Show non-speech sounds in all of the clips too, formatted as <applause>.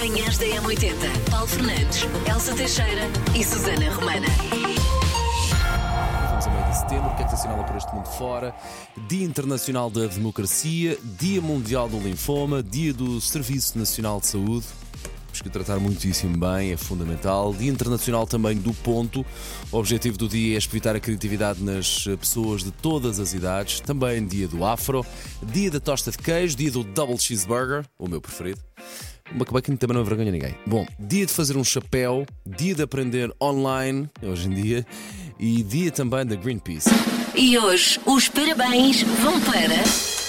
Manhãs da M80. Paulo Fernandes, Elsa Teixeira e Susana Romana. Vamos a meio de setembro, o que é que se assinala por este mundo fora? Dia Internacional da Democracia, Dia Mundial do Linfoma, Dia do Serviço Nacional de Saúde. Temos que tratar muitíssimo bem, é fundamental. Dia Internacional também do Ponto. O objetivo do dia é espreitar a criatividade nas pessoas de todas as idades. Também dia do Afro, dia da tosta de queijo, dia do Double Cheeseburger, o meu preferido. Uma que também não envergonha ninguém. Bom, dia de fazer um chapéu, dia de aprender online, hoje em dia, e dia também da Greenpeace. E hoje os parabéns vão para.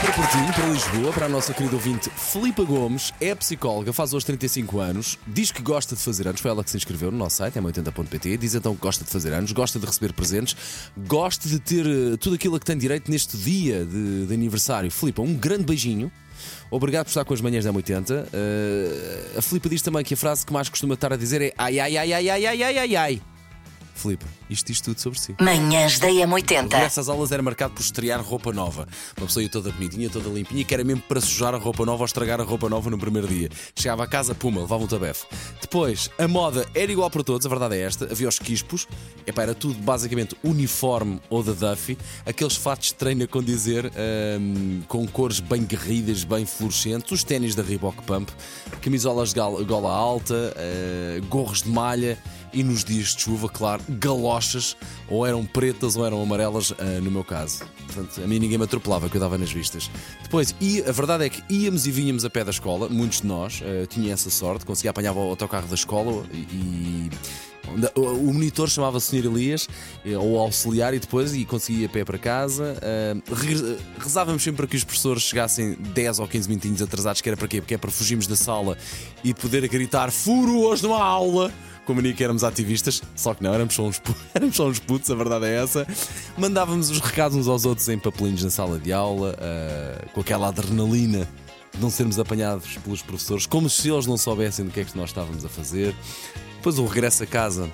Para Portinho, para Lisboa, para a nossa querida ouvinte Filipa Gomes, é psicóloga, faz hoje 35 anos, diz que gosta de fazer anos, foi ela que se inscreveu no nosso site, é 80.pt, diz então que gosta de fazer anos, gosta de receber presentes, gosta de ter eh, tudo aquilo a que tem direito neste dia de, de aniversário. Filipa, um grande beijinho. Obrigado por estar com as manhãs da 80. Uh, a Filipa diz também que a frase que mais costuma estar a dizer é ai ai ai ai ai ai ai ai ai. Filipe, isto diz tudo sobre si. Manhãs da M80. Nessas aulas era marcado por estrear roupa nova. Uma pessoa ia toda bonitinha, toda limpinha, que era mesmo para sujar a roupa nova ou estragar a roupa nova no primeiro dia. Chegava a casa, puma, levava um tabefe. Depois, a moda era igual para todos, a verdade é esta. Havia os quispos, epá, era tudo basicamente uniforme ou da Duffy, aqueles fatos de treino com dizer, hum, com cores bem guerridas, bem fluorescentes, os ténis da Reebok Pump, camisolas de gola alta, uh, gorros de malha e nos dias de chuva, claro, galochas, ou eram pretas ou eram amarelas, uh, no meu caso. Portanto, a mim ninguém me atropelava, que eu dava nas vistas. Depois, e a verdade é que íamos e vinhamos a pé da escola, muitos de nós, uh, tinha essa sorte, conseguia apanhar o autocarro da escola e. O monitor chamava se Sr. Elias, eh, ou auxiliar, e depois e conseguia a pé para casa. rezávamos sempre para que os professores chegassem 10 ou 15 minutinhos atrasados, que era para quê? Porque é para fugirmos da sala e poder gritar furo hoje numa aula com a mania que éramos ativistas, só que não, éramos só, uns, <laughs> éramos só uns putos, a verdade é essa. Mandávamos os recados uns aos outros em papelinhos na sala de aula, uh, com aquela adrenalina de não sermos apanhados pelos professores, como se eles não soubessem do que é que nós estávamos a fazer. Depois o regresso a casa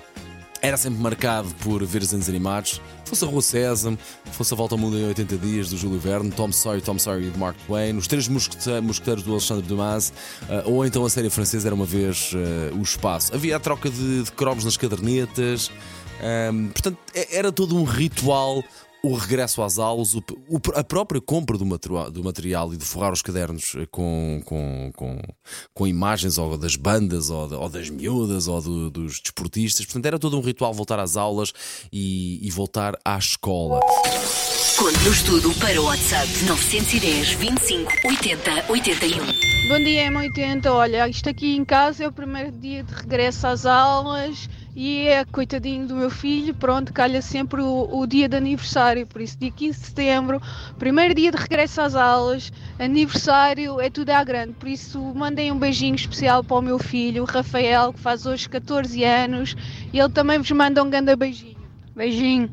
era sempre marcado por ver os animados, fosse a Rua Sésamo, fosse a Volta ao Mundo em 80 Dias do Júlio Verne, Tom Sawyer, Tom Sawyer e de Mark Twain, os Três Mosqueteiros do Alexandre Dumas, uh, ou então a série francesa era uma vez uh, o Espaço. Havia a troca de, de cromos nas cadernetas, um, portanto era todo um ritual o regresso às aulas, o, o, a própria compra do material, do material, e de forrar os cadernos eh, com, com, com, com imagens ou das bandas ou, ou das miúdas ou do, dos desportistas. Portanto, era todo um ritual voltar às aulas e, e voltar à escola. Conte-nos tudo para o WhatsApp 910 25 80 81. Bom dia, M80. Olha, isto aqui em casa é o primeiro dia de regresso às aulas e é coitadinho do meu filho, pronto, calha sempre o, o, dia de aniversário, por isso dia 15 de setembro, primeiro dia de regresso às aulas, aniversário, é tudo à grande, por isso mandem um beijinho especial para o meu filho, o Rafael, que faz hoje 14 anos, e ele também vos manda um grande beijinho. Beijinho.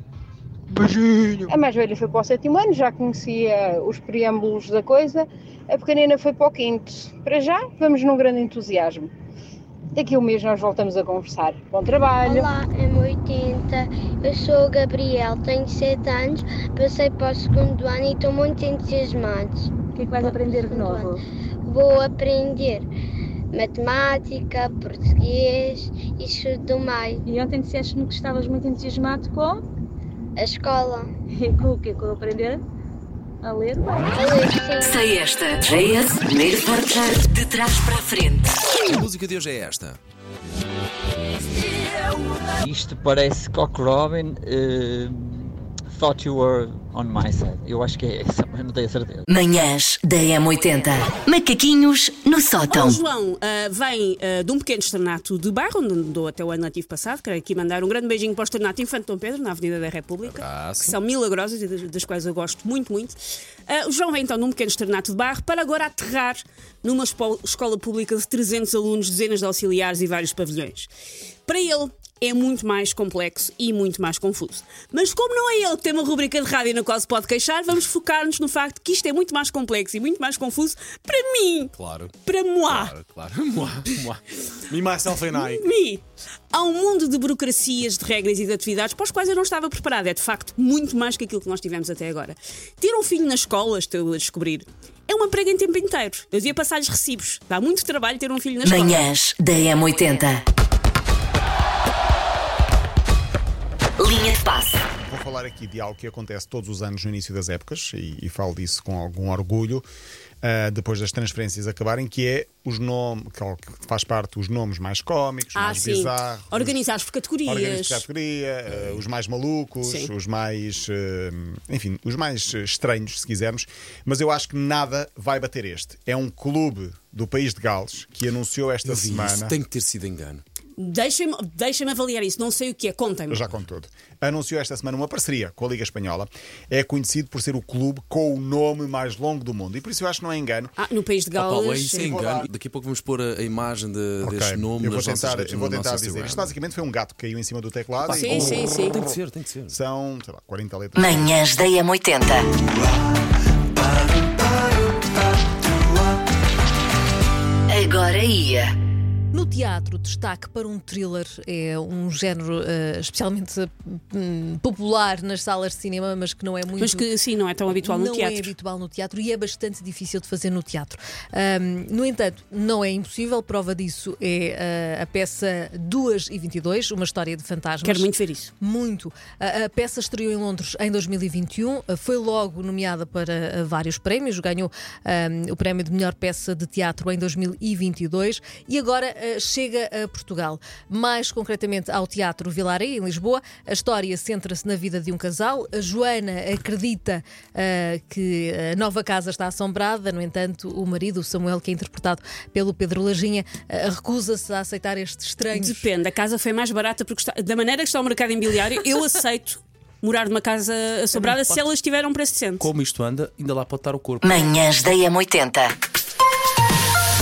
Beijinho. A mais velha foi para o sétimo ano, já conhecia os preâmbulos da coisa, a pequenina foi para o quinto. Para já, vamos num grande entusiasmo. Daqui a um mês nós voltamos a conversar. Bom trabalho! Olá, M80. Eu sou o Gabriel, tenho 7 anos, passei para o segundo ano e estou muito entusiasmado. O que é que vais aprender de novo? Vou aprender matemática, português e do meio. E ontem disseste-me que estavas muito entusiasmado com? A escola. <laughs> E com o quê? Com aprender? A ler? Sim. Sei esta. JS, primeiro portar de trás para a frente. A música de hoje é esta. Isto parece Cock Robin. Uh thought you were on my side. Eu acho que é essa, mas não tenho certeza. Manhãs da M80. Macaquinhos no sótão. O João uh, vem uh, de um pequeno externato de bairro, onde andou até o ano nativo passado. Quero aqui mandar um grande beijinho para o externato Infante Dom Pedro, na Avenida da República, Abraço. que são milagrosas e das, das quais eu gosto muito, muito. Uh, o João vem então de um pequeno externato de bairro para agora aterrar numa escola pública de 300 alunos, dezenas de auxiliares e vários pavilhões. Para ele, é muito mais complexo e muito mais confuso. Mas como não é ele que tem uma rubrica de rádio na qual se pode queixar, vamos focar-nos no facto que isto é muito mais complexo e muito mais confuso para mim. Claro. Para moi. Claro, claro. <laughs> moi, moi. Me, myself and I. Me. Há um mundo de burocracias, de regras e de atividades para os quais eu não estava preparada. É de facto muito mais que aquilo que nós tivemos até agora. Ter um filho na escola, estou a descobrir, é uma prega em tempo inteiro. Eu devia passar-lhes recibos. Dá muito trabalho ter um filho na escola. Manhãs da M80. Linha de passe. Vou falar aqui de algo que acontece todos os anos no início das épocas e, e falo disso com algum orgulho. ah, depois das transferências acabarem, que é os nomes, que é que faz parte os nomes mais cómicos, Ah, mais sim. bizarros, Organizados por categorias. organizados por categoria, ah, os mais malucos, Sim. os mais, ah, enfim, os mais eh, estranhos, se quisermos. Mas eu acho que nada vai bater este. É um clube do país de Gales que anunciou esta Eu vi semana. isso, tem que ter sido engano. Deixem-me deixem avaliar isso. Não sei o que é. Contem-me. Eu já conto tudo. Anunciou esta semana uma parceria com a Liga Espanhola. É conhecido por ser o clube com o nome mais longo do mundo. E por isso eu acho que não é engano. Ah, no país de Ah, Paulo, é Gales. isso é engano. Daqui a pouco vamos pôr a, a imagem de, Ok, deste nome eu vou nas nossas tentar, redes, eu vou tentar dizer. Instagram. Isto basicamente foi um gato que caiu em cima do teclado. Sim, e- sim, sim. Tem que ser, tem que ser. São, sei lá, 40 letras. Manhãs da M80. Agora ia. No teatro, destaque para um thriller é um género eh, especialmente hum, popular nas salas de cinema, mas que não é muito. Mas que sim, não é tão habitual no não teatro. é habitual no teatro e é bastante difícil de fazer no teatro. Ahm, no entanto, não é impossível. Prova disso é ah, a peça 2 e 22, uma história de fantasmas. Quero muito ver isso. Muito. A, peça estreou em Londres em 2021, uh, foi logo nomeada para uh, vários prémios, ganhou um, o prémio de melhor peça de teatro em 2022 e agora uh, chega a Portugal. Mais concretamente ao Teatro Vilaré, em Lisboa. A história centra-se na vida de um casal. A Joana acredita uh, que a nova casa está assombrada, no entanto, o marido, o Samuel, que é interpretado pelo Pedro Lajinha, uh, recusa-se a aceitar estes estranhos. Depende. A casa foi mais barata porque está- da maneira que está o mercado imobiliário, eu aceito morar numa casa assombrada se elas tiverem um preço decente. Como isto anda, ainda lá pode estar o corpo. Manhãs da M80.